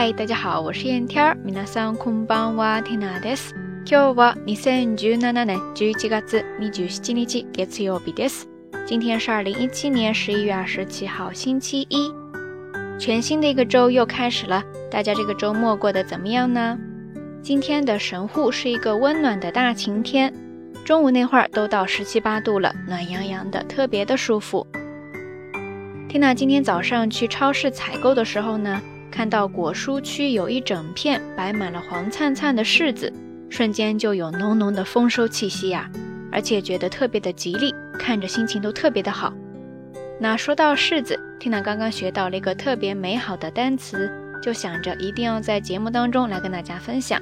嗨，大家好，我是燕天儿。皆さんこんばんは、ティナです。今日は二千十七年十一月二十七日、月曜日です。今天是二零一七年十一月二十七号，星期一。全新的一个周又开始了，大家这个周末过得怎么样呢？今天的神户是一个温暖的大晴天，中午那会儿都到十七八度了，暖洋洋的，特别的舒服。缇娜今天早上去超市采购的时候呢。 看到果蔬区有一整片摆满了黄灿灿的柿子，瞬间就有浓浓的丰收气息呀，而且觉得特别的吉利，看着心情都特别的好。那说到柿子，缇娜刚刚学到了一个特别美好的单词，就想着一定要在节目当中来跟大家分享。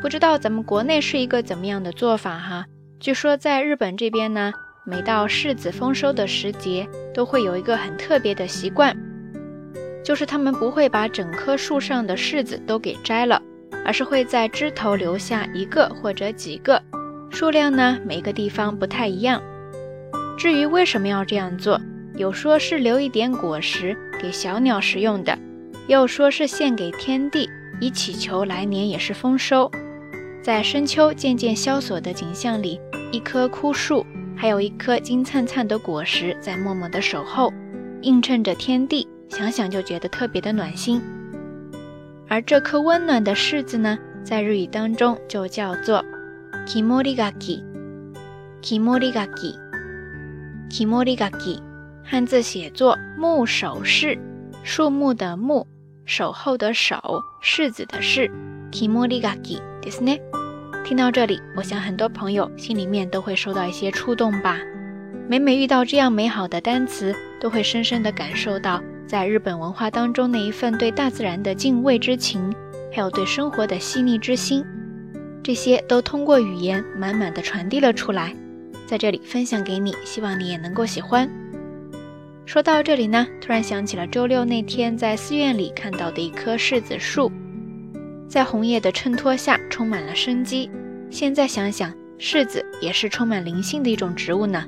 不知道咱们国内是一个怎么样的做法哈？据说在日本这边呢，每到柿子丰收的时节，都会有一个很特别的习惯。就是他们不会把整棵树上的柿子都给摘了，而是会在枝头留下一个或者几个，数量呢每个地方不太一样。至于为什么要这样做，有说是留一点果实给小鸟食用的，又说是献给天地，以祈求来年也是丰收。在深秋渐渐萧索的景象里，一棵枯树，还有一颗金灿灿的果实在默默的守候，映衬着天地。想想就觉得特别的暖心，而这颗温暖的柿子呢，在日语当中就叫做 kimorigaki，kimorigaki，kimorigaki，汉字写作木守柿，树木的木，守候的守，柿子的柿，kimorigaki，ですね。听到这里，我想很多朋友心里面都会受到一些触动吧。每每遇到这样美好的单词，都会深深的感受到。 在日本文化当中，那一份对大自然的敬畏之情，还有对生活的细腻之心，这些都通过语言满满的传递了出来，在这里分享给你，希望你也能够喜欢。说到这里呢，突然想起了周六那天在寺院里看到的一棵柿子树，在红叶的衬托下充满了生机。现在想想，柿子也是充满灵性的一种植物呢。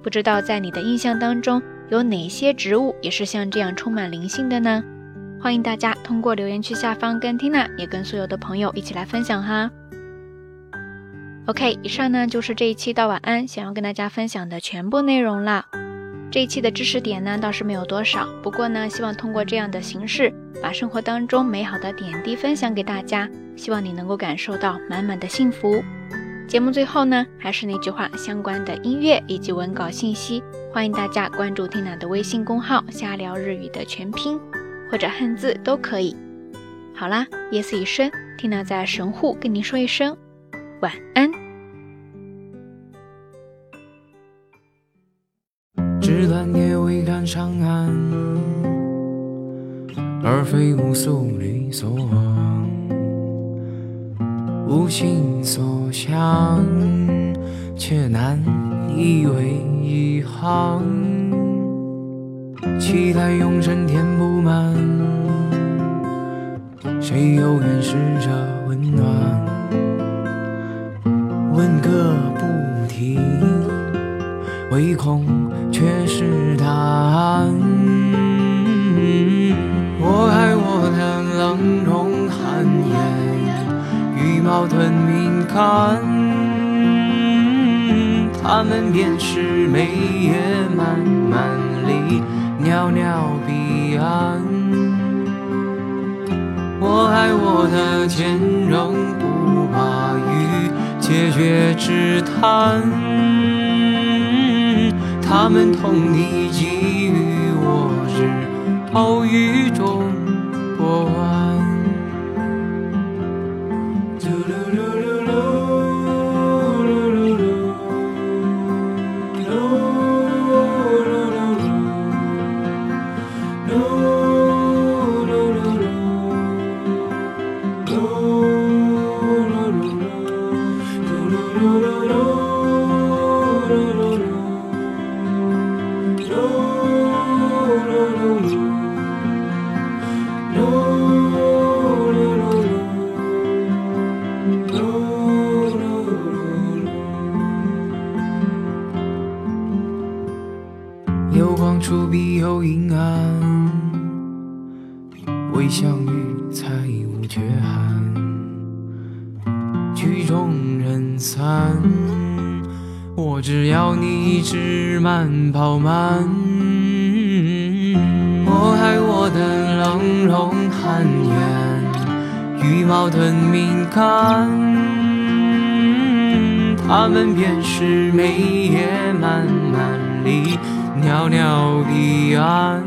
不知道在你的印象当中。有哪些植物也是像这样充满灵性的呢？欢迎大家通过留言区下方跟 Tina 也跟所有的朋友一起来分享哈。OK，以上呢就是这一期到晚安想要跟大家分享的全部内容了。这一期的知识点呢倒是没有多少，不过呢希望通过这样的形式，把生活当中美好的点滴分享给大家，希望你能够感受到满满的幸福。节目最后呢，还是那句话，相关的音乐以及文稿信息，欢迎大家关注 Tina 的微信公号“瞎聊日语”的全拼或者汉字都可以。好啦，夜色已深，Tina 在神户跟您说一声晚安。纸短叶未赶上岸，而非无所理所往。无心所向，却难以为一行。期待永生填不满，谁又愿试着温暖？问个不停，唯恐却是答案。我爱我的冷容寒颜。羽毛吞敏感，他们便是每夜漫漫里袅袅彼岸。我爱我的坚韧，不怕与解决之谈，他们同你给予我日后雨中波澜。光处必有阴暗。未相遇才无缺憾，曲终人散。我只要你一直慢跑慢，我爱我的冷 rom 寒颜，羽毛的敏感，他们便是每夜漫漫离袅袅彼岸。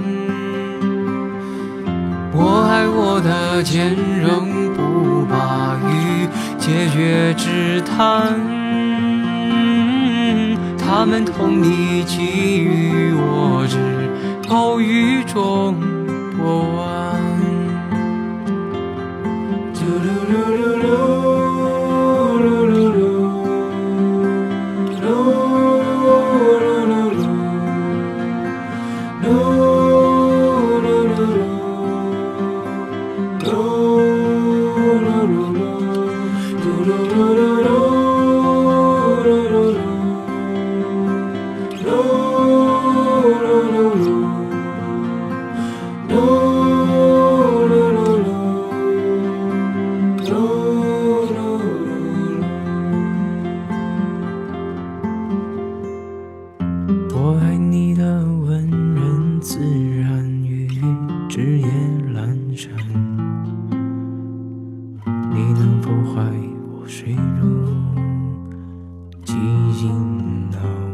我爱我的坚韧不把与解决之谈。他们同你给予我，只偶雨中波纹。能否怀我睡入寂静脑。